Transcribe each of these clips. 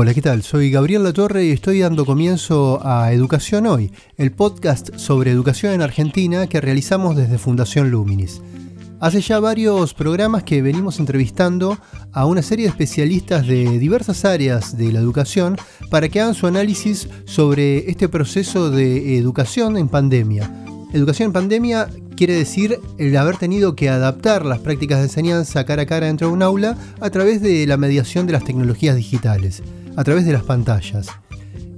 Hola, ¿qué tal? Soy Gabriel Latorre y estoy dando comienzo a Educación Hoy, el podcast sobre educación en Argentina que realizamos desde Fundación Luminis. Hace ya varios programas que venimos entrevistando a una serie de especialistas de diversas áreas de la educación para que hagan su análisis sobre este proceso de educación en pandemia. Educación en pandemia quiere decir el haber tenido que adaptar las prácticas de enseñanza cara a cara dentro de un aula a través de la mediación de las tecnologías digitales a través de las pantallas.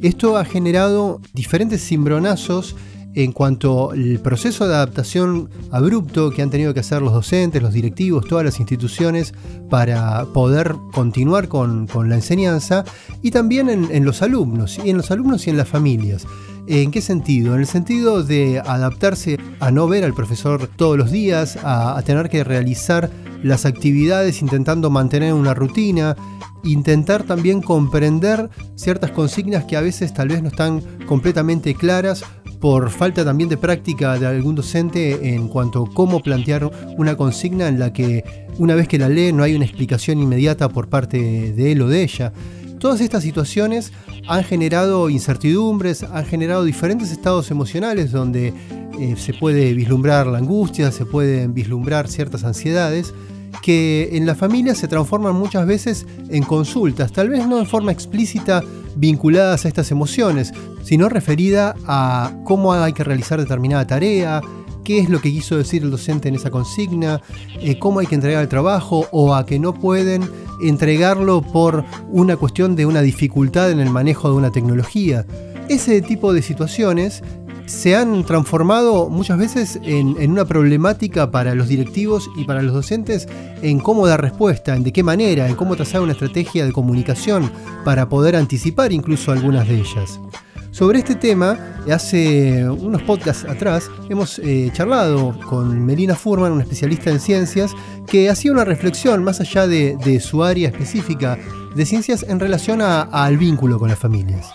Esto ha generado diferentes cimbronazos en cuanto al proceso de adaptación abrupto que han tenido que hacer los docentes, los directivos, todas las instituciones para poder continuar con, la enseñanza y también en, los alumnos, y en los alumnos y en las familias. ¿En qué sentido? En el sentido de adaptarse a no ver al profesor todos los días, a tener que realizar las actividades intentando mantener una rutina, intentar también comprender ciertas consignas que a veces tal vez no están completamente claras por falta también de práctica de algún docente en cuanto a cómo plantear una consigna en la que una vez que la lee no hay una explicación inmediata por parte de él o de ella. Todas estas situaciones han generado incertidumbres, han generado diferentes estados emocionales donde eh, se puede vislumbrar la angustia, se pueden vislumbrar ciertas ansiedades que en la familia se transforman muchas veces en consultas, tal vez no en forma explícita vinculadas a estas emociones, sino referida a cómo hay que realizar determinada tarea, qué es lo que quiso decir el docente en esa consigna, eh, cómo hay que entregar el trabajo o a que no pueden entregarlo por una cuestión de una dificultad en el manejo de una tecnología. Ese tipo de situaciones se han transformado muchas veces en, una problemática para los directivos y para los docentes en cómo dar respuesta, en de qué manera, en cómo trazar una estrategia de comunicación para poder anticipar incluso algunas de ellas. Sobre este tema, hace unos podcasts atrás hemos eh, charlado con Melina Furman, una especialista en ciencias, que hacía una reflexión más allá de, su área específica de ciencias en relación al vínculo con las familias.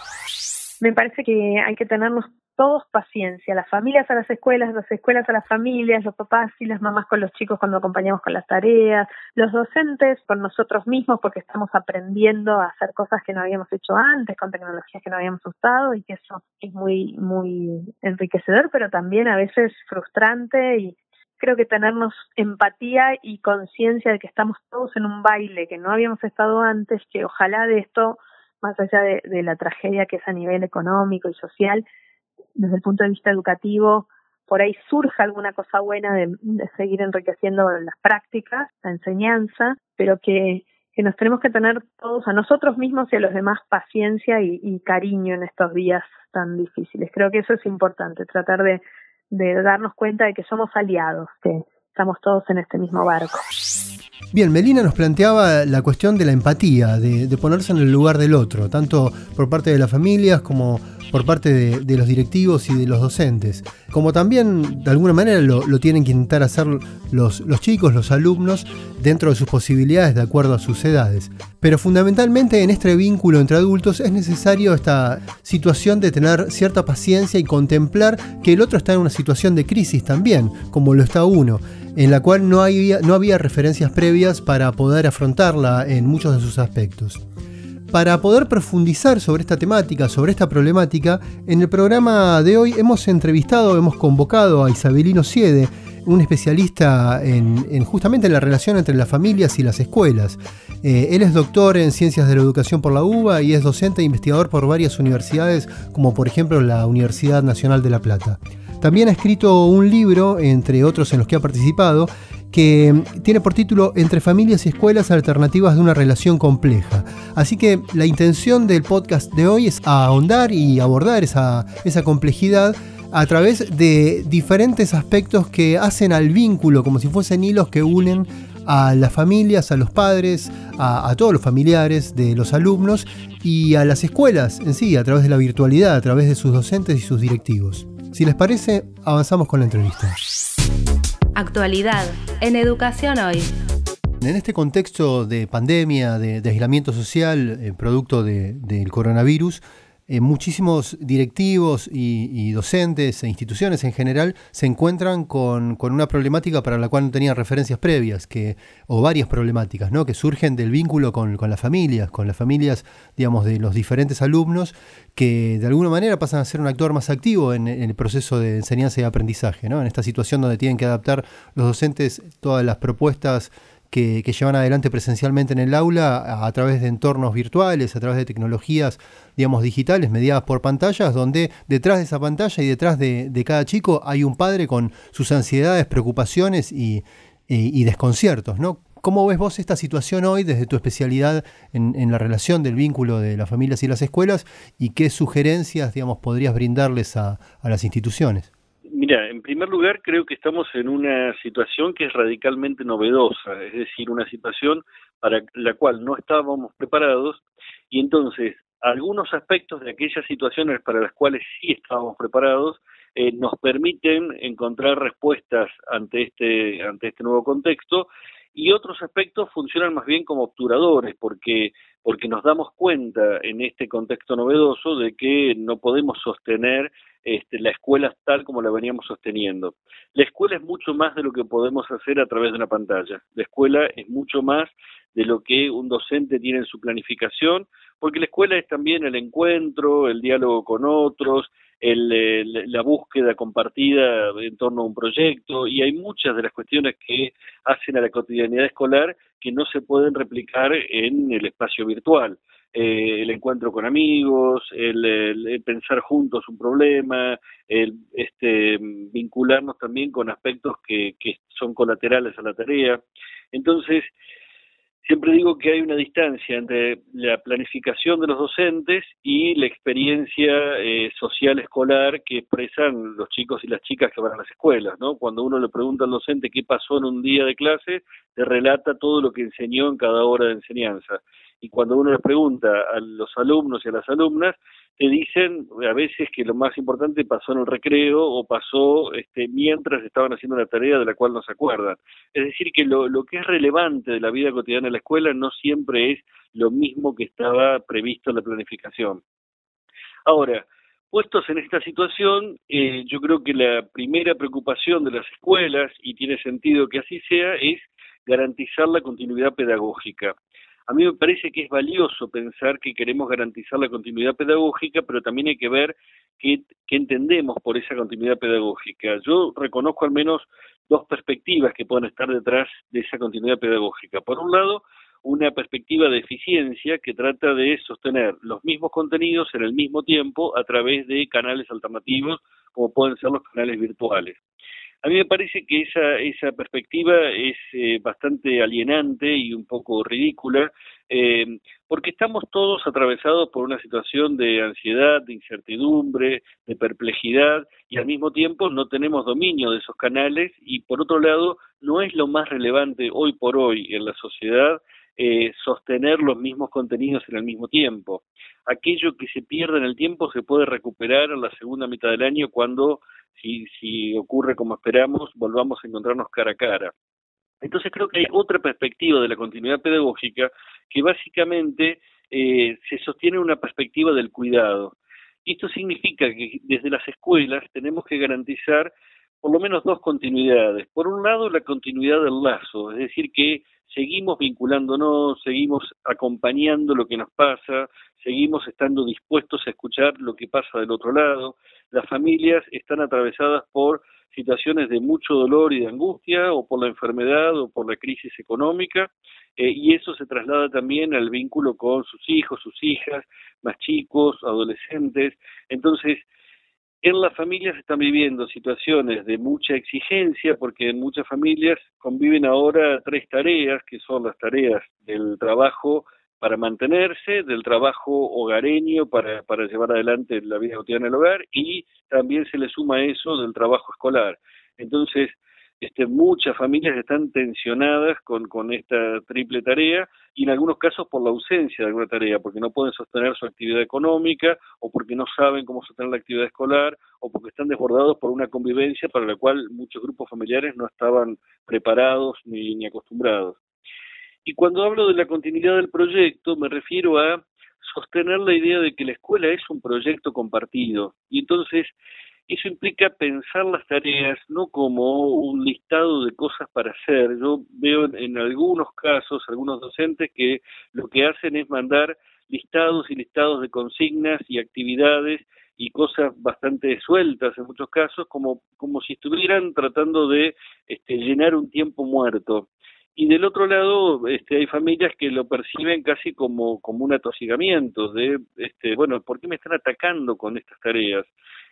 Me parece que hay que tenernos todos paciencia, las familias a las escuelas, las escuelas a las familias, los papás y las mamás con los chicos cuando acompañamos con las tareas, los docentes con nosotros mismos porque estamos aprendiendo a hacer cosas que no habíamos hecho antes, con tecnologías que no habíamos usado y que eso es muy, muy enriquecedor, pero también a veces frustrante y creo que tenernos empatía y conciencia de que estamos todos en un baile que no habíamos estado antes, que ojalá de esto, más allá de, de la tragedia que es a nivel económico y social, desde el punto de vista educativo, por ahí surja alguna cosa buena de, seguir enriqueciendo las prácticas, la enseñanza, pero que, que, nos tenemos que tener todos a nosotros mismos y a los demás paciencia y, cariño en estos días tan difíciles. Creo que eso es importante, tratar de, de darnos cuenta de que somos aliados, que estamos todos en este mismo barco. Bien, Melina nos planteaba la cuestión de la empatía, de, de, ponerse en el lugar del otro, tanto por parte de las familias como por parte de, los directivos y de los docentes, como también de alguna manera lo, tienen que intentar hacer los, chicos, los alumnos, dentro de sus posibilidades de acuerdo a sus edades. Pero fundamentalmente en este vínculo entre adultos es necesario esta situación de tener cierta paciencia y contemplar que el otro está en una situación de crisis también, como lo está uno en la cual no había referencias previas para poder afrontarla en muchos de sus aspectos. Para poder profundizar sobre esta temática, sobre esta problemática, en el programa de hoy hemos entrevistado, hemos convocado a Isabelino Siede, un especialista en, justamente en la relación entre las familias y las escuelas. Eh, él es doctor en Ciencias de la Educación por la UBA y es docente e investigador por varias universidades, como por ejemplo la Universidad Nacional de La Plata. También ha escrito un libro, entre otros en los que ha participado, que tiene por título Entre familias y escuelas alternativas de una relación compleja. Así que la intención del podcast de hoy es ahondar y abordar esa, esa complejidad a través de diferentes aspectos que hacen al vínculo, como si fuesen hilos que unen a las familias, a los padres, a, a, todos los familiares de los alumnos y a las escuelas en sí, a través de la virtualidad, a través de sus docentes y sus directivos. Si les parece, avanzamos con la entrevista. Actualidad en Educación Hoy. En este contexto de pandemia, de, aislamiento social, eh, producto del coronavirus, eh, muchísimos directivos y, docentes e instituciones en general se encuentran con, una problemática para la cual no tenían referencias previas, que, o varias problemáticas, ¿no? que surgen del vínculo con, las familias, con las familias, digamos, de los diferentes alumnos, que de alguna manera pasan a ser un actor más activo en, el proceso de enseñanza y aprendizaje, ¿no? en esta situación donde tienen que adaptar los docentes todas las propuestas que, llevan adelante presencialmente en el aula a, través de entornos virtuales, a través de tecnologías, digamos, digitales, mediadas por pantallas, donde detrás de esa pantalla y detrás de, cada chico hay un padre con sus ansiedades, preocupaciones y, desconciertos, ¿no? ¿Cómo ves vos esta situación hoy desde tu especialidad en, la relación del vínculo de las familias y las escuelas y qué sugerencias, digamos, podrías brindarles a las instituciones? Mira, en primer lugar creo que estamos en una situación que es radicalmente novedosa, es decir, una situación para la cual no estábamos preparados y entonces algunos aspectos de aquellas situaciones para las cuales sí estábamos preparados eh, nos permiten encontrar respuestas ante este ante este nuevo contexto y otros aspectos funcionan más bien como obturadores porque porque nos damos cuenta en este contexto novedoso de que no podemos sostener este, la escuela tal como la veníamos sosteniendo. La escuela es mucho más de lo que podemos hacer a través de una pantalla. La escuela es mucho más de lo que un docente tiene en su planificación, porque la escuela es también el encuentro, el diálogo con otros, la búsqueda compartida en torno a un proyecto, y hay muchas de las cuestiones que hacen a la cotidianidad escolar que no se pueden replicar en el espacio virtual. Eh, el encuentro con amigos, el, pensar juntos un problema, el este, vincularnos también con aspectos que, que son colaterales a la tarea. Entonces, siempre digo que hay una distancia entre la planificación de los docentes y la experiencia eh, social escolar que expresan los chicos y las chicas que van a las escuelas, ¿no? Cuando uno le pregunta al docente qué pasó en un día de clase, te relata todo lo que enseñó en cada hora de enseñanza y cuando uno les pregunta a los alumnos y a las alumnas, te dicen a veces que lo más importante pasó en el recreo o pasó este, mientras estaban haciendo una tarea de la cual no se acuerdan. Es decir, que lo, lo que es relevante de la vida cotidiana de la escuela no siempre es lo mismo que estaba previsto en la planificación. Ahora, puestos en esta situación, eh, yo creo que la primera preocupación de las escuelas, y tiene sentido que así sea, es garantizar la continuidad pedagógica. A mí me parece que es valioso pensar que queremos garantizar la continuidad pedagógica, pero también hay que ver qué, entendemos por esa continuidad pedagógica. Yo reconozco al menos dos perspectivas que pueden estar detrás de esa continuidad pedagógica. Por un lado, una perspectiva de eficiencia que trata de sostener los mismos contenidos en el mismo tiempo a través de canales alternativos como pueden ser los canales virtuales. A mí me parece que esa, esa perspectiva es eh, bastante alienante y un poco ridícula, eh, porque estamos todos atravesados por una situación de ansiedad, de incertidumbre, de perplejidad, y al mismo tiempo no tenemos dominio de esos canales, y por otro lado, no es lo más relevante hoy por hoy en la sociedad eh, sostener los mismos contenidos en el mismo tiempo. Aquello que se pierde en el tiempo se puede recuperar en la segunda mitad del año cuando, si, si ocurre como esperamos, volvamos a encontrarnos cara a cara. Entonces creo que hay otra perspectiva de la continuidad pedagógica que básicamente eh, se sostiene en una perspectiva del cuidado. Esto significa que desde las escuelas tenemos que garantizar por lo menos dos continuidades. Por un lado, la continuidad del lazo, es decir, que seguimos vinculándonos, seguimos acompañando lo que nos pasa, seguimos estando dispuestos a escuchar lo que pasa del otro lado. Las familias están atravesadas por situaciones de mucho dolor y de angustia, o por la enfermedad, o por la crisis económica, eh, y eso se traslada también al vínculo con sus hijos, sus hijas, más chicos, adolescentes. Entonces, en las familias están viviendo situaciones de mucha exigencia porque en muchas familias conviven ahora tres tareas, que son las tareas del trabajo para mantenerse, del trabajo hogareño para, para llevar adelante la vida cotidiana del hogar y también se le suma eso del trabajo escolar. Entonces, este, muchas familias están tensionadas con, con esta triple tarea y en algunos casos por la ausencia de alguna tarea, porque no pueden sostener su actividad económica o porque no saben cómo sostener la actividad escolar o porque están desbordados por una convivencia para la cual muchos grupos familiares no estaban preparados ni, ni acostumbrados. Y cuando hablo de la continuidad del proyecto me refiero a sostener la idea de que la escuela es un proyecto compartido y entonces eso implica pensar las tareas no como un listado de cosas para hacer. Yo veo en, algunos casos algunos docentes que lo que hacen es mandar listados y listados de consignas y actividades y cosas bastante sueltas en muchos casos, como, como si estuvieran tratando de este, llenar un tiempo muerto. Y del otro lado, este, hay familias que lo perciben casi como, como un atosigamiento de, este, bueno, ¿por qué me están atacando con estas tareas?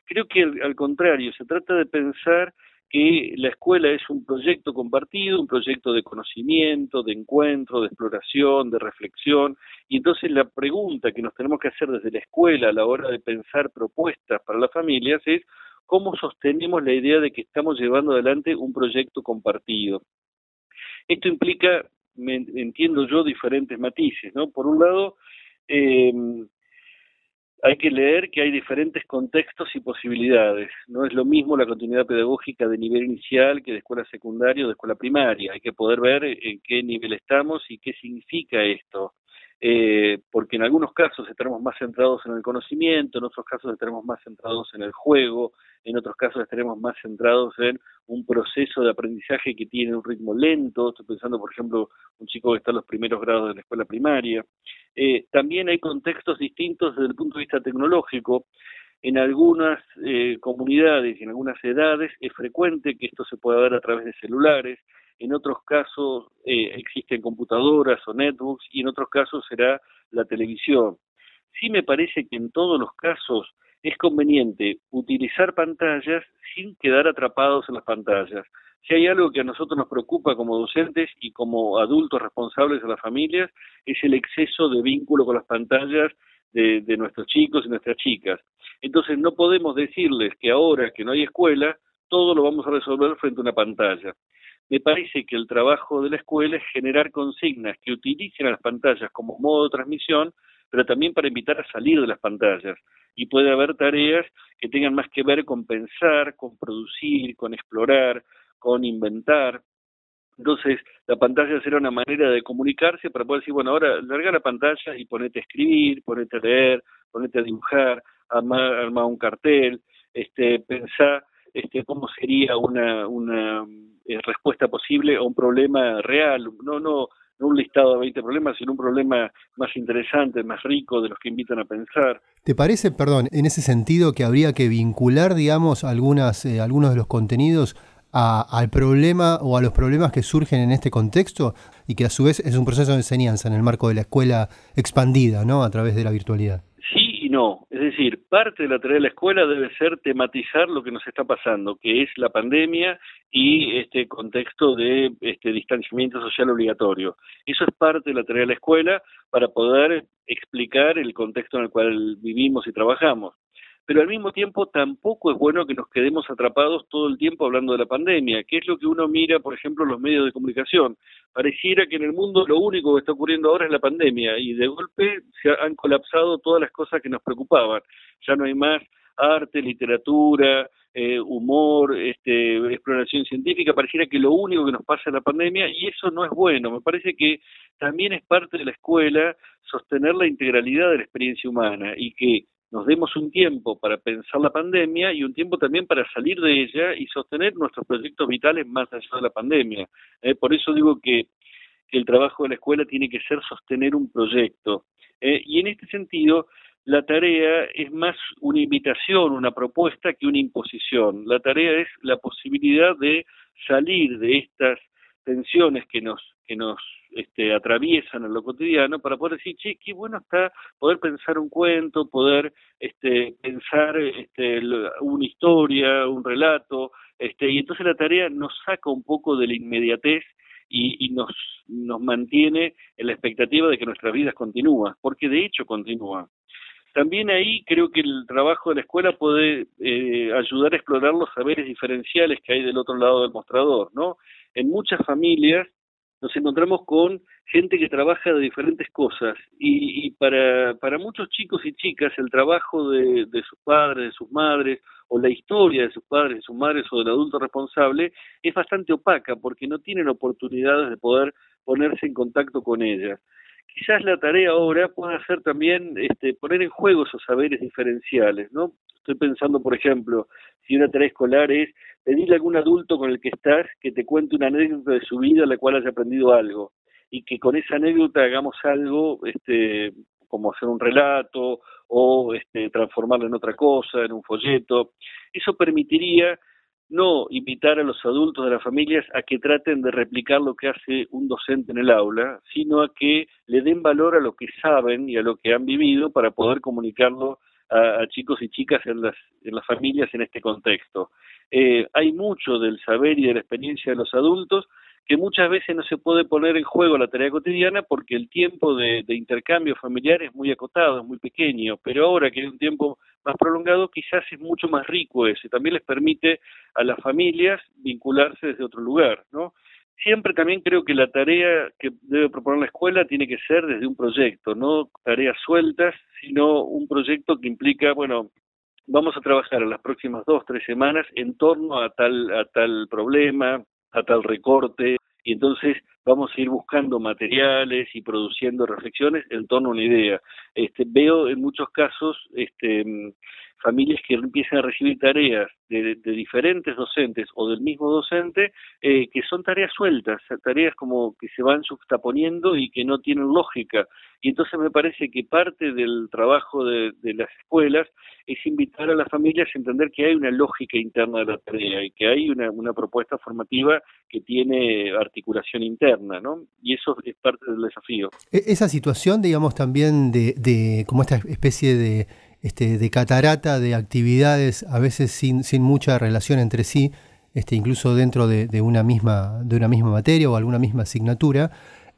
Creo que al, contrario, se trata de pensar que la escuela es un proyecto compartido, un proyecto de conocimiento, de encuentro, de exploración, de reflexión, y entonces la pregunta que nos tenemos que hacer desde la escuela a la hora de pensar propuestas para las familias es cómo sostenemos la idea de que estamos llevando adelante un proyecto compartido. Esto implica, entiendo yo, diferentes matices, ¿no? Por un lado, eh, hay que leer que hay diferentes contextos y posibilidades. No es lo mismo la continuidad pedagógica de nivel inicial que de escuela secundaria o de escuela primaria. Hay que poder ver en qué nivel estamos y qué significa esto. Eh, porque en algunos casos estaremos más centrados en el conocimiento, en otros casos estaremos más centrados en el juego, en otros casos estaremos más centrados en un proceso de aprendizaje que tiene un ritmo lento, estoy pensando por ejemplo un chico que está en los primeros grados de la escuela primaria. Eh, también hay contextos distintos desde el punto de vista tecnológico. En algunas eh, comunidades y en algunas edades es frecuente que esto se pueda ver a través de celulares, en otros casos eh, existen computadoras o netbooks y en otros casos será la televisión. Sí me parece que en todos los casos es conveniente utilizar pantallas sin quedar atrapados en las pantallas. Si hay algo que a nosotros nos preocupa como docentes y como adultos responsables de las familias, es el exceso de vínculo con las pantallas de, de nuestros chicos y nuestras chicas. Entonces no podemos decirles que ahora que no hay escuela, todo lo vamos a resolver frente a una pantalla me parece que el trabajo de la escuela es generar consignas que utilicen a las pantallas como modo de transmisión, pero también para invitar a salir de las pantallas. Y puede haber tareas que tengan más que ver con pensar, con producir, con explorar, con inventar. Entonces, la pantalla será una manera de comunicarse para poder decir, bueno, ahora larga la pantalla y ponete a escribir, ponete a leer, ponete a dibujar, armar, un cartel, este, pensar este, cómo sería una, eh, respuesta posible a un problema real, no, no, un listado de 20 problemas, sino un problema más interesante, más rico, de los que invitan a pensar. ¿Te parece, perdón, en ese sentido que habría que vincular, digamos, algunas, eh, algunos de los contenidos al problema o a los problemas que surgen en este contexto y que a su vez es un proceso de enseñanza en el marco de la escuela expandida, ¿no? A través de la virtualidad no. Es decir, parte de la tarea de la escuela debe ser tematizar lo que nos está pasando, que es la pandemia y este contexto de este distanciamiento social obligatorio. Eso es parte de la tarea de la escuela para poder explicar el contexto en el cual vivimos y trabajamos pero al mismo tiempo tampoco es bueno que nos quedemos atrapados todo el tiempo hablando de la pandemia, que es lo que uno mira, por ejemplo, en los medios de comunicación. Pareciera que en el mundo lo único que está ocurriendo ahora es la pandemia y de golpe se han colapsado todas las cosas que nos preocupaban. Ya no hay más arte, literatura, eh, humor, este, exploración científica, pareciera que lo único que nos pasa es la pandemia y eso no es bueno. Me parece que también es parte de la escuela sostener la integralidad de la experiencia humana y que nos demos un tiempo para pensar la pandemia y un tiempo también para salir de ella y sostener nuestros proyectos vitales más allá de la pandemia. Eh, por eso digo que, el trabajo de la escuela tiene que ser sostener un proyecto. Eh, y en este sentido, la tarea es más una invitación, una propuesta que una imposición. La tarea es la posibilidad de salir de estas tensiones que nos, que nos este, atraviesan en lo cotidiano para poder decir, che, qué bueno está poder pensar un cuento, poder este, pensar este, una historia, un relato, este, y entonces la tarea nos saca un poco de la inmediatez y, nos, nos mantiene en la expectativa de que nuestras vidas continúan, porque de hecho continúan. También ahí creo que el trabajo de la escuela puede eh, ayudar a explorar los saberes diferenciales que hay del otro lado del mostrador, ¿no? En muchas familias nos encontramos con gente que trabaja de diferentes cosas y, para, para muchos chicos y chicas el trabajo de, de sus padres, de sus madres o la historia de sus padres, de sus madres o del adulto responsable es bastante opaca porque no tienen oportunidades de poder ponerse en contacto con ella quizás la tarea ahora pueda ser también este, poner en juego esos saberes diferenciales, ¿no? Estoy pensando, por ejemplo, si una tarea escolar es pedirle a algún adulto con el que estás que te cuente una anécdota de su vida en la cual haya aprendido algo y que con esa anécdota hagamos algo, este, como hacer un relato o este, transformarlo en otra cosa, en un folleto. Eso permitiría no invitar a los adultos de las familias a que traten de replicar lo que hace un docente en el aula, sino a que le den valor a lo que saben y a lo que han vivido para poder comunicarlo a, chicos y chicas en las, en las familias en este contexto. Eh, hay mucho del saber y de la experiencia de los adultos que muchas veces no se puede poner en juego la tarea cotidiana porque el tiempo de, intercambio familiar es muy acotado, es muy pequeño, pero ahora que hay un tiempo más prolongado quizás es mucho más rico ese, también les permite a las familias vincularse desde otro lugar, ¿no? Siempre también creo que la tarea que debe proponer la escuela tiene que ser desde un proyecto, no tareas sueltas, sino un proyecto que implica, bueno, vamos a trabajar en las próximas dos, tres semanas en torno a tal, a tal problema, a tal recorte, y entonces vamos a ir buscando materiales y produciendo reflexiones en torno a una idea. Este, veo en muchos casos este, familias que empiezan a recibir tareas de, diferentes docentes o del mismo docente eh, que son tareas sueltas, tareas como que se van juxtaponiendo y que no tienen lógica. Y entonces me parece que parte del trabajo de, las escuelas es invitar a las familias a entender que hay una lógica interna de la tarea y que hay una, una propuesta formativa que tiene articulación interna, ¿no? Y eso es parte del desafío. E, esa situación, digamos, también de, de como esta especie de este, de catarata de actividades, a veces sin, sin mucha relación entre sí, este, incluso dentro de, una misma, de una misma materia o alguna misma asignatura,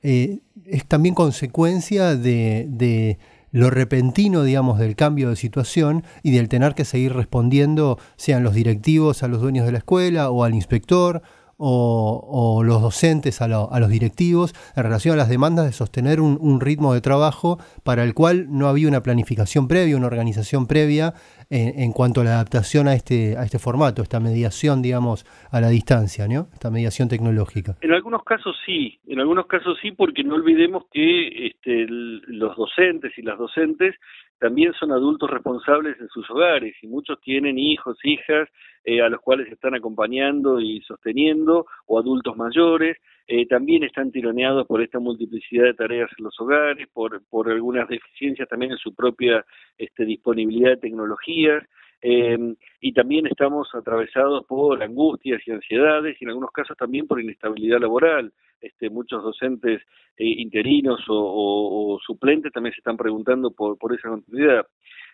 eh, es también consecuencia de, de, lo repentino, digamos, del cambio de situación y del tener que seguir respondiendo, sean los directivos a los dueños de la escuela o al inspector o, los docentes a, los directivos en relación a las demandas de sostener un, ritmo de trabajo para el cual no había una planificación previa, una organización previa en, cuanto a la adaptación a este, a este formato, esta mediación, digamos, a la distancia, ¿no? esta mediación tecnológica. En algunos casos sí, en algunos casos sí, porque no olvidemos que este, los docentes y las docentes también son adultos responsables en sus hogares y muchos tienen hijos, hijas, eh, a los cuales están acompañando y sosteniendo, o adultos mayores, eh, también están tironeados por esta multiplicidad de tareas en los hogares, por, por algunas deficiencias también en su propia este, disponibilidad de tecnologías, eh, y también estamos atravesados por angustias y ansiedades, y en algunos casos también por inestabilidad laboral. Este, muchos docentes interinos o, o, suplentes también se están preguntando por, por esa continuidad.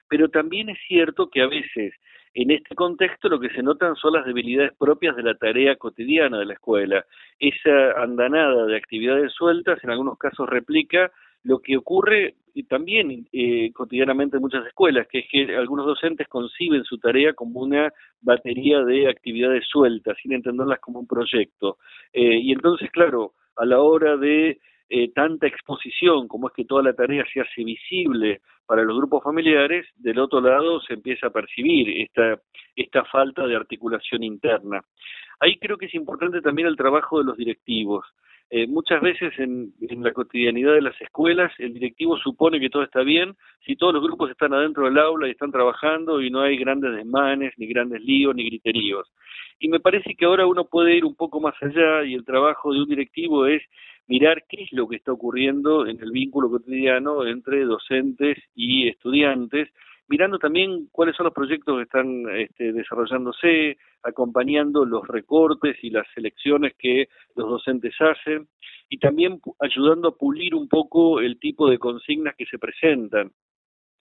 Pero también es cierto que a veces en este contexto lo que se notan son las debilidades propias de la tarea cotidiana de la escuela. Esa andanada de actividades sueltas en algunos casos replica lo que ocurre también eh, cotidianamente en muchas escuelas, que es que algunos docentes conciben su tarea como una batería de actividades sueltas, sin entenderlas como un proyecto. Eh, y entonces, claro, a la hora de eh, tanta exposición como es que toda la tarea se hace visible para los grupos familiares, del otro lado se empieza a percibir esta, esta falta de articulación interna. Ahí creo que es importante también el trabajo de los directivos. Eh, muchas veces en, en, la cotidianidad de las escuelas el directivo supone que todo está bien si todos los grupos están adentro del aula y están trabajando y no hay grandes desmanes, ni grandes líos, ni griteríos. Y me parece que ahora uno puede ir un poco más allá y el trabajo de un directivo es mirar qué es lo que está ocurriendo en el vínculo cotidiano entre docentes y estudiantes, mirando también cuáles son los proyectos que están este, desarrollándose, acompañando los recortes y las selecciones que los docentes hacen, y también ayudando a pulir un poco el tipo de consignas que se presentan.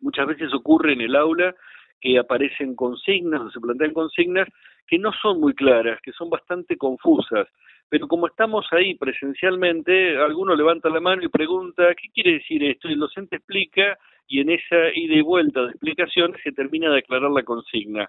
Muchas veces ocurre en el aula que aparecen consignas o se plantean consignas que no son muy claras, que son bastante confusas pero como estamos ahí presencialmente, alguno levanta la mano y pregunta, ¿qué quiere decir esto? Y el docente explica y en esa ida y vuelta de explicaciones se termina de aclarar la consigna.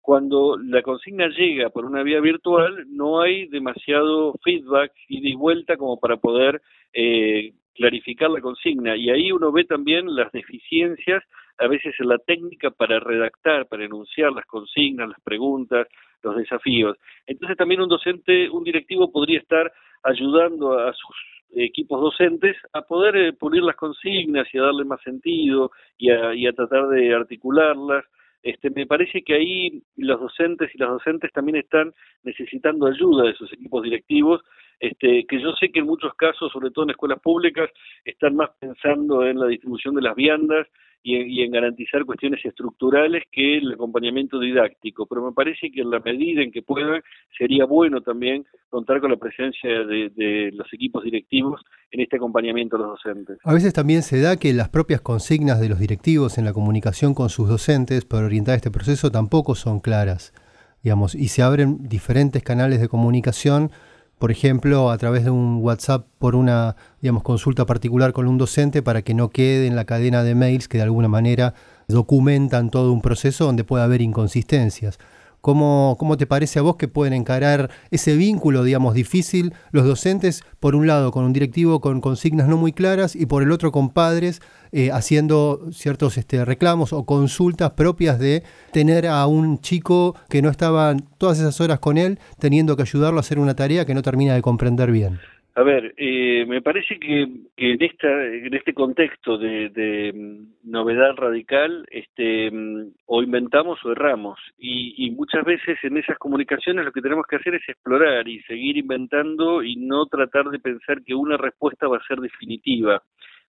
Cuando la consigna llega por una vía virtual, no hay demasiado feedback ida y vuelta como para poder eh, clarificar la consigna y ahí uno ve también las deficiencias a veces en la técnica para redactar, para enunciar las consignas, las preguntas, los desafíos. Entonces también un docente, un directivo podría estar ayudando a sus equipos docentes a poder eh, pulir las consignas y a darle más sentido y a, tratar de articularlas. Este, me parece que ahí los docentes y las docentes también están necesitando ayuda de sus equipos directivos este, que yo sé que en muchos casos, sobre todo en escuelas públicas, están más pensando en la distribución de las viandas y en, garantizar cuestiones estructurales que el acompañamiento didáctico, pero me parece que en la medida en que puedan, sería bueno también contar con la presencia de, de los equipos directivos en este acompañamiento a los docentes. A veces también se da que las propias consignas de los directivos en la comunicación con sus docentes para orientar este proceso tampoco son claras, digamos, y se abren diferentes canales de comunicación por ejemplo, a través de un WhatsApp por una, digamos, consulta particular con un docente para que no quede en la cadena de mails que de alguna manera documentan todo un proceso donde puede haber inconsistencias. ¿Cómo, ¿Cómo te parece a vos que pueden encarar ese vínculo, digamos, difícil los docentes, por un lado con un directivo con consignas no muy claras y por el otro con padres eh, haciendo ciertos este, reclamos o consultas propias de tener a un chico que no estaba todas esas horas con él, teniendo que ayudarlo a hacer una tarea que no termina de comprender bien? A ver, eh, me parece que, en, esta, en este contexto de, mm, novedad radical, este, mm, o inventamos o erramos. Y, y, muchas veces en esas comunicaciones lo que tenemos que hacer es explorar y seguir inventando y no tratar de pensar que una respuesta va a ser definitiva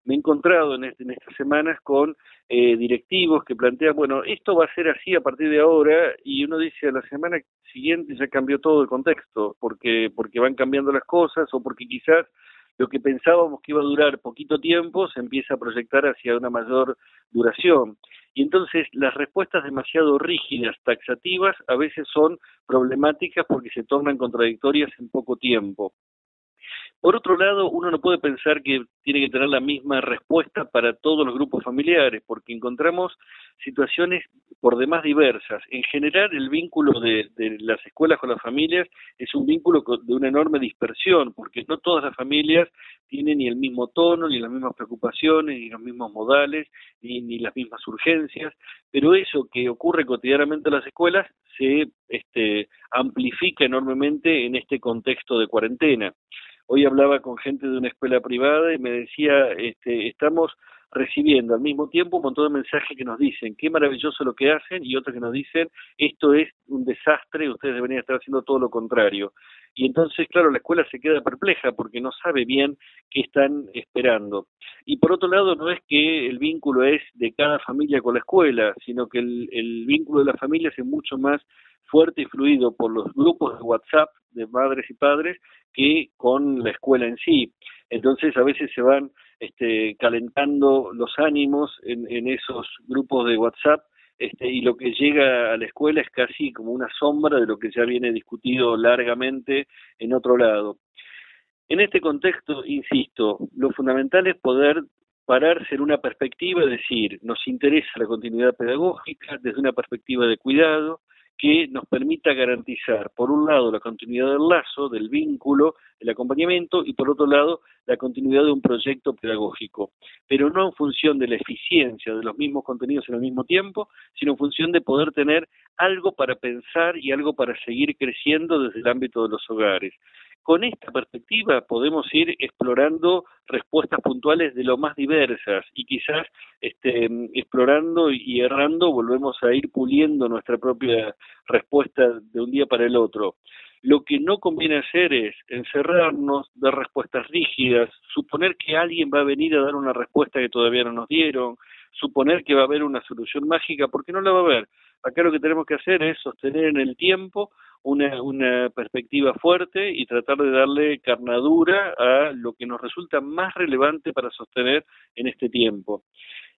me he encontrado en, este, en estas semanas con eh, directivos que plantean, bueno, esto va a ser así a partir de ahora, y uno dice a la semana siguiente ya cambió todo el contexto, porque, porque van cambiando las cosas o porque quizás lo que pensábamos que iba a durar poquito tiempo se empieza a proyectar hacia una mayor duración. Y entonces las respuestas demasiado rígidas, taxativas, a veces son problemáticas porque se tornan contradictorias en poco tiempo. Por otro lado, uno no puede pensar que tiene que tener la misma respuesta para todos los grupos familiares, porque encontramos situaciones por demás diversas. En general, el vínculo de, las escuelas con las familias es un vínculo de una enorme dispersión, porque no todas las familias tienen ni el mismo tono, ni las mismas preocupaciones, ni los mismos modales, ni, ni las mismas urgencias, pero eso que ocurre cotidianamente en las escuelas se este, amplifica enormemente en este contexto de cuarentena. Hoy hablaba con gente de una escuela privada y me decía, este, estamos recibiendo al mismo tiempo un montón de mensajes que nos dicen qué maravilloso lo que hacen y otros que nos dicen esto es un desastre, ustedes deberían estar haciendo todo lo contrario. Y entonces, claro, la escuela se queda perpleja porque no sabe bien qué están esperando. Y por otro lado, no es que el vínculo es de cada familia con la escuela, sino que el, el vínculo de la familia es mucho más fuerte y fluido por los grupos de WhatsApp de madres y padres que con la escuela en sí. Entonces a veces se van este, calentando los ánimos en, esos grupos de WhatsApp este, y lo que llega a la escuela es casi como una sombra de lo que ya viene discutido largamente en otro lado. En este contexto, insisto, lo fundamental es poder pararse en una perspectiva, es decir, nos interesa la continuidad pedagógica desde una perspectiva de cuidado, que nos permita garantizar, por un lado, la continuidad del lazo, del vínculo, el acompañamiento, y por otro lado, la continuidad de un proyecto pedagógico, pero no en función de la eficiencia de los mismos contenidos en el mismo tiempo, sino en función de poder tener algo para pensar y algo para seguir creciendo desde el ámbito de los hogares con esta perspectiva podemos ir explorando respuestas puntuales de lo más diversas y quizás este, explorando y errando volvemos a ir puliendo nuestra propia respuesta de un día para el otro. Lo que no conviene hacer es encerrarnos, dar respuestas rígidas, suponer que alguien va a venir a dar una respuesta que todavía no nos dieron, suponer que va a haber una solución mágica, porque no la va a haber. Acá lo que tenemos que hacer es sostener en el tiempo una, una perspectiva fuerte y tratar de darle carnadura a lo que nos resulta más relevante para sostener en este tiempo.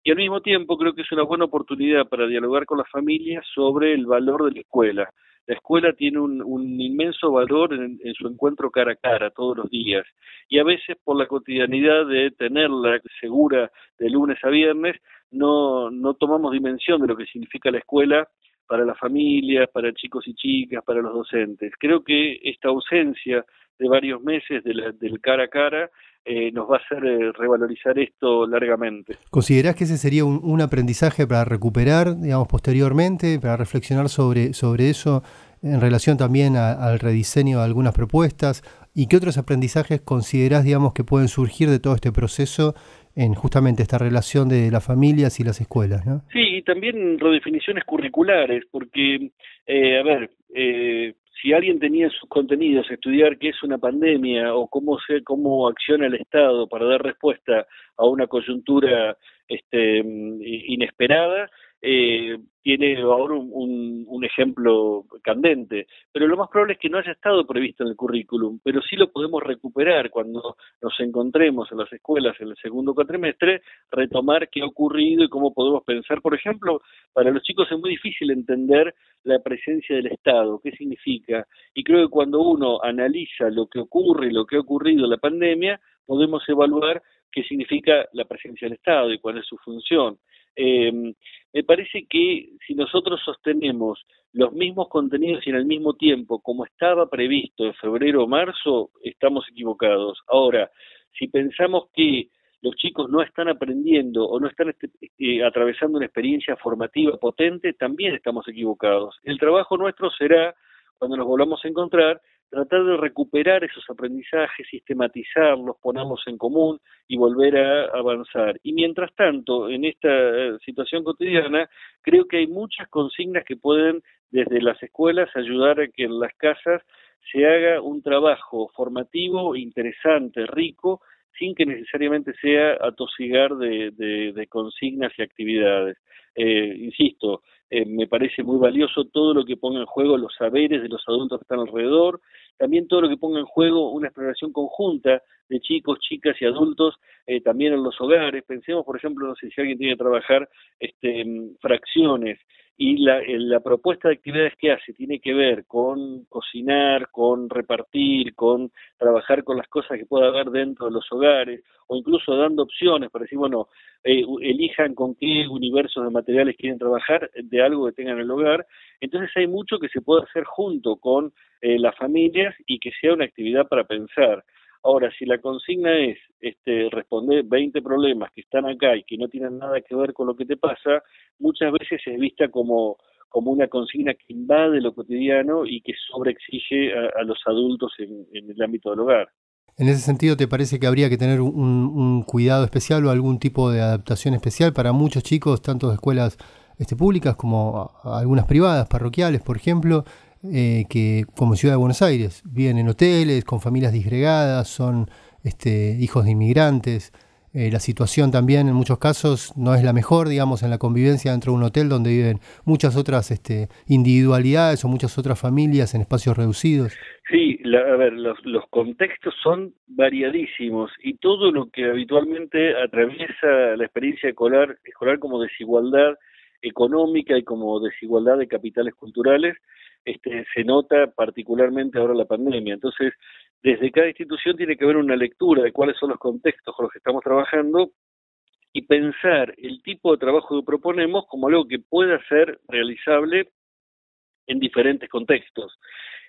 Y al mismo tiempo creo que es una buena oportunidad para dialogar con las familias sobre el valor de la escuela. La escuela tiene un, un inmenso valor en, en, su encuentro cara a cara todos los días y a veces por la cotidianidad de tenerla segura de lunes a viernes no, no tomamos dimensión de lo que significa la escuela para las familias, para chicos y chicas, para los docentes. Creo que esta ausencia de varios meses del cara a cara eh, nos va a hacer eh, revalorizar esto largamente. ¿Considerás que ese sería un, aprendizaje para recuperar, digamos, posteriormente, para reflexionar sobre, sobre eso en relación también al rediseño de algunas propuestas? ¿Y qué otros aprendizajes considerás, digamos, que pueden surgir de todo este proceso en justamente esta relación de las familias y las escuelas, ¿no? Sí, y también redefiniciones curriculares, porque, eh, a ver, eh, si alguien tenía en sus contenidos estudiar qué es una pandemia o cómo se cómo acciona el Estado para dar respuesta a una coyuntura este, inesperada, eh, tiene ahora un, ejemplo candente, pero lo más probable es que no haya estado previsto en el currículum, pero sí lo podemos recuperar cuando nos encontremos en las escuelas en el segundo cuatrimestre, retomar qué ha ocurrido y cómo podemos pensar. Por ejemplo, para los chicos es muy difícil entender la presencia del Estado, qué significa, y creo que cuando uno analiza lo que ocurre y lo que ha ocurrido en la pandemia, podemos evaluar qué significa la presencia del Estado y cuál es su función. Eh, me parece que si nosotros sostenemos los mismos contenidos y en el mismo tiempo, como estaba previsto en febrero o marzo, estamos equivocados. Ahora, si pensamos que los chicos no están aprendiendo o no están este, eh, atravesando una experiencia formativa potente, también estamos equivocados. El trabajo nuestro será, cuando nos volvamos a encontrar, tratar de recuperar esos aprendizajes, sistematizarlos, ponerlos en común y volver a avanzar. Y mientras tanto, en esta eh, situación cotidiana, creo que hay muchas consignas que pueden desde las escuelas ayudar a que en las casas se haga un trabajo formativo, interesante, rico, sin que necesariamente sea atosigar de, de, consignas y actividades. Eh, insisto, eh, me parece muy valioso todo lo que ponga en juego los saberes de los adultos que están alrededor, también todo lo que ponga en juego una exploración conjunta de chicos, chicas y adultos, eh, también en los hogares. Pensemos, por ejemplo, no sé si alguien tiene que trabajar este, fracciones y la, la propuesta de actividades que hace tiene que ver con cocinar, con repartir, con trabajar con las cosas que pueda haber dentro de los hogares, o incluso dando opciones para decir, bueno, eh, elijan con qué universos de materiales quieren trabajar de algo que tengan en el hogar. Entonces hay mucho que se puede hacer junto con eh, las familias y que sea una actividad para pensar. Ahora, si la consigna es este, responder 20 problemas que están acá y que no tienen nada que ver con lo que te pasa, muchas veces es vista como, como una consigna que invade lo cotidiano y que sobreexige a, a los adultos en, el ámbito del hogar. En ese sentido, ¿te parece que habría que tener un, cuidado especial o algún tipo de adaptación especial para muchos chicos, tanto de escuelas este, públicas como algunas privadas, parroquiales, por ejemplo, eh, que como Ciudad de Buenos Aires viven en hoteles, con familias disgregadas, son este, hijos de inmigrantes. Eh, la situación también en muchos casos no es la mejor, digamos, en la convivencia dentro de un hotel donde viven muchas otras este, individualidades o muchas otras familias en espacios reducidos. Sí, a ver, los, los contextos son variadísimos y todo lo que habitualmente atraviesa la experiencia escolar, escolar como desigualdad económica y como desigualdad de capitales culturales, este, se nota particularmente ahora la pandemia. Entonces, desde cada institución tiene que haber una lectura de cuáles son los contextos con los que estamos trabajando y pensar el tipo de trabajo que proponemos como algo que pueda ser realizable en diferentes contextos.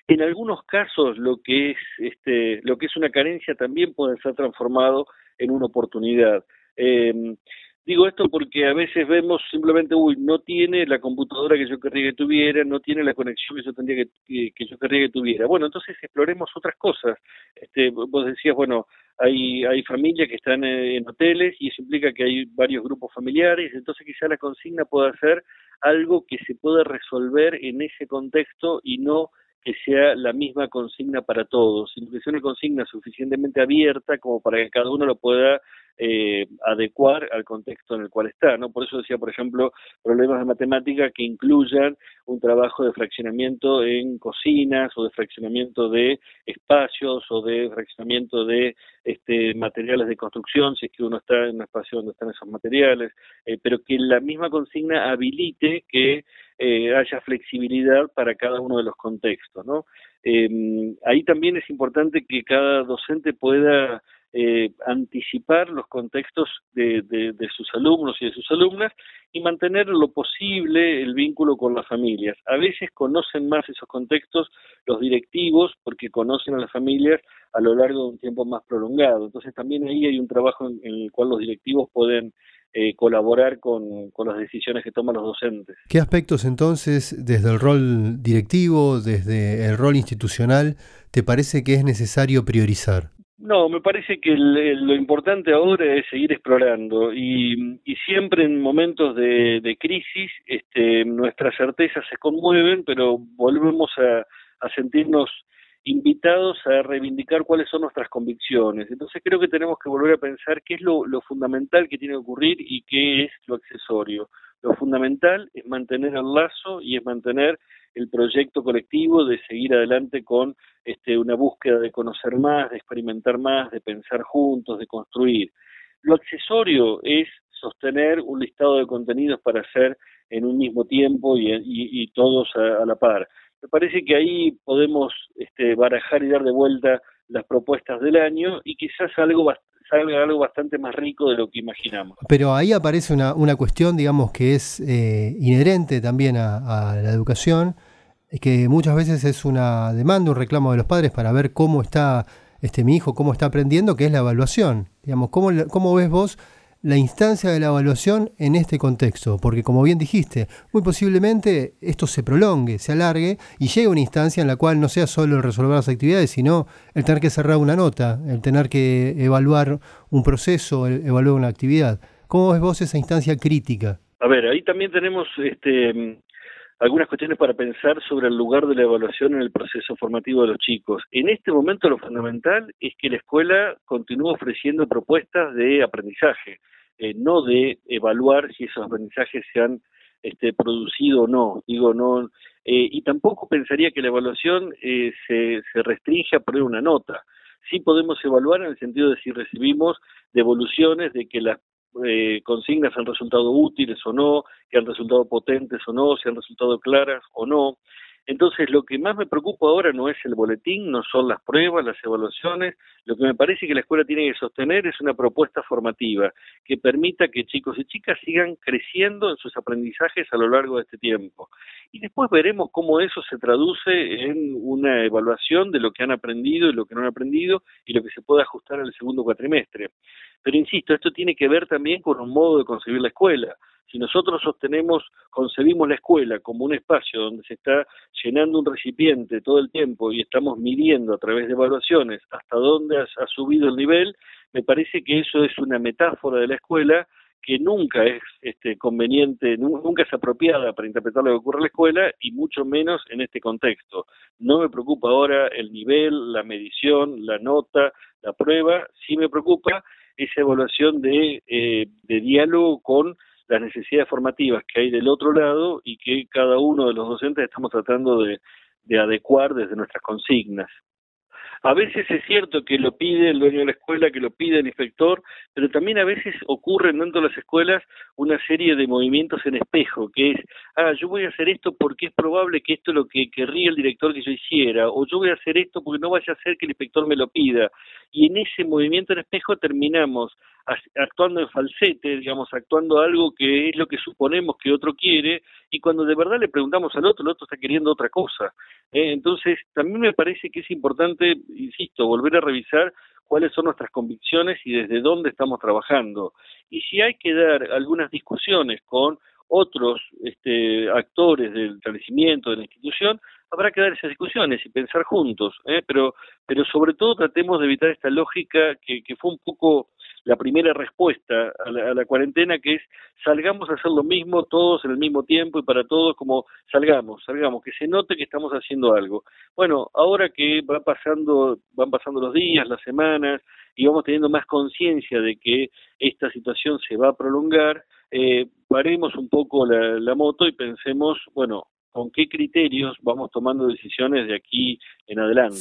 En algunos casos lo que es este, lo que es una carencia también puede ser transformado en una oportunidad. Eh, Digo esto porque a veces vemos simplemente, uy, no tiene la computadora que yo querría que tuviera, no tiene la conexión que yo tendría que, que, yo querría que tuviera. Bueno, entonces exploremos otras cosas. Este, vos decías, bueno, hay, hay familias que están en hoteles y eso implica que hay varios grupos familiares, entonces quizá la consigna pueda ser algo que se pueda resolver en ese contexto y no que sea la misma consigna para todos, sino que sea una consigna suficientemente abierta como para que cada uno lo pueda eh, adecuar al contexto en el cual está, ¿no? Por eso decía, por ejemplo, problemas de matemática que incluyan un trabajo de fraccionamiento en cocinas o de fraccionamiento de espacios o de fraccionamiento de este, materiales de construcción, si es que uno está en un espacio donde están esos materiales, eh, pero que la misma consigna habilite que eh, haya flexibilidad para cada uno de los contextos, ¿no? Eh, ahí también es importante que cada docente pueda eh, anticipar los contextos de, sus alumnos y de sus alumnas y mantener lo posible el vínculo con las familias. A veces conocen más esos contextos los directivos porque conocen a las familias a lo largo de un tiempo más prolongado. Entonces también ahí hay un trabajo en, el cual los directivos pueden eh, colaborar con, las decisiones que toman los docentes. ¿Qué aspectos entonces, desde el rol directivo, desde el rol institucional, te parece que es necesario priorizar? No, me parece que lo importante ahora es seguir explorando y, siempre en momentos de, crisis este, nuestras certezas se conmueven, pero volvemos a, sentirnos invitados a reivindicar cuáles son nuestras convicciones. Entonces creo que tenemos que volver a pensar qué es lo, lo fundamental que tiene que ocurrir y qué es lo accesorio. Lo fundamental es mantener el lazo y es mantener el proyecto colectivo de seguir adelante con este, una búsqueda de conocer más, de experimentar más, de pensar juntos, de construir. Lo accesorio es sostener un listado de contenidos para hacer en un mismo tiempo y, todos a, la par. Me parece que ahí podemos este, barajar y dar de vuelta las propuestas del año y quizás algo algo bastante más rico de lo que imaginamos. Pero ahí aparece una, una cuestión, digamos, que es eh, inherente también a, la educación, que muchas veces es una demanda, un reclamo de los padres para ver cómo está este mi hijo, cómo está aprendiendo, que es la evaluación. Digamos, ¿cómo, cómo ves vos la instancia de la evaluación en este contexto, porque como bien dijiste, muy posiblemente esto se prolongue, se alargue y llegue a una instancia en la cual no sea solo el resolver las actividades, sino el tener que cerrar una nota, el tener que evaluar un proceso, evaluar una actividad. ¿Cómo ves vos esa instancia crítica? A ver, ahí también tenemos este, algunas cuestiones para pensar sobre el lugar de la evaluación en el proceso formativo de los chicos. En este momento lo fundamental es que la escuela continúe ofreciendo propuestas de aprendizaje, eh, no de evaluar si esos aprendizajes se han este, producido o no. Digo, no. Eh, y tampoco pensaría que la evaluación eh, se, se restringe a poner una nota. Sí podemos evaluar en el sentido de si recibimos devoluciones de que las eh, consignas han resultado útiles o no, que han resultado potentes o no, si han resultado claras o no. Entonces, lo que más me preocupa ahora no es el boletín, no son las pruebas, las evaluaciones. Lo que me parece que la escuela tiene que sostener es una propuesta formativa que permita que chicos y chicas sigan creciendo en sus aprendizajes a lo largo de este tiempo. Y después veremos cómo eso se traduce en una evaluación de lo que han aprendido y lo que no han aprendido y lo que se puede ajustar al segundo cuatrimestre. Pero insisto, esto tiene que ver también con un modo de concebir la escuela. Si nosotros sostenemos, concebimos la escuela como un espacio donde se está llenando un recipiente todo el tiempo y estamos midiendo a través de evaluaciones hasta dónde ha, subido el nivel, me parece que eso es una metáfora de la escuela que nunca es este, conveniente, nunca es apropiada para interpretar lo que ocurre en la escuela y mucho menos en este contexto. No me preocupa ahora el nivel, la medición, la nota, la prueba, sí me preocupa esa evaluación de, eh, de diálogo con las necesidades formativas que hay del otro lado y que cada uno de los docentes estamos tratando de, de adecuar desde nuestras consignas. A veces es cierto que lo pide el dueño de la escuela, que lo pide el inspector, pero también a veces ocurren dentro de las escuelas una serie de movimientos en espejo, que es, ah, yo voy a hacer esto porque es probable que esto es lo que querría el director que yo hiciera, o yo voy a hacer esto porque no vaya a ser que el inspector me lo pida. Y en ese movimiento en espejo terminamos actuando en falsete, digamos, actuando algo que es lo que suponemos que otro quiere, y cuando de verdad le preguntamos al otro, el otro está queriendo otra cosa. ¿eh? entonces, también me parece que es importante, insisto, volver a revisar cuáles son nuestras convicciones y desde dónde estamos trabajando. Y si hay que dar algunas discusiones con otros este, actores del establecimiento, de la institución, habrá que dar esas discusiones y pensar juntos, ¿eh? pero, pero sobre todo tratemos de evitar esta lógica que, que fue un poco la primera respuesta a la, cuarentena, que es salgamos a hacer lo mismo todos en el mismo tiempo y para todos como salgamos, salgamos, que se note que estamos haciendo algo. Bueno, ahora que va pasando, van pasando los días, las semanas, y vamos teniendo más conciencia de que esta situación se va a prolongar, eh, paremos un poco la, la moto y pensemos, bueno, con qué criterios vamos tomando decisiones de aquí en adelante.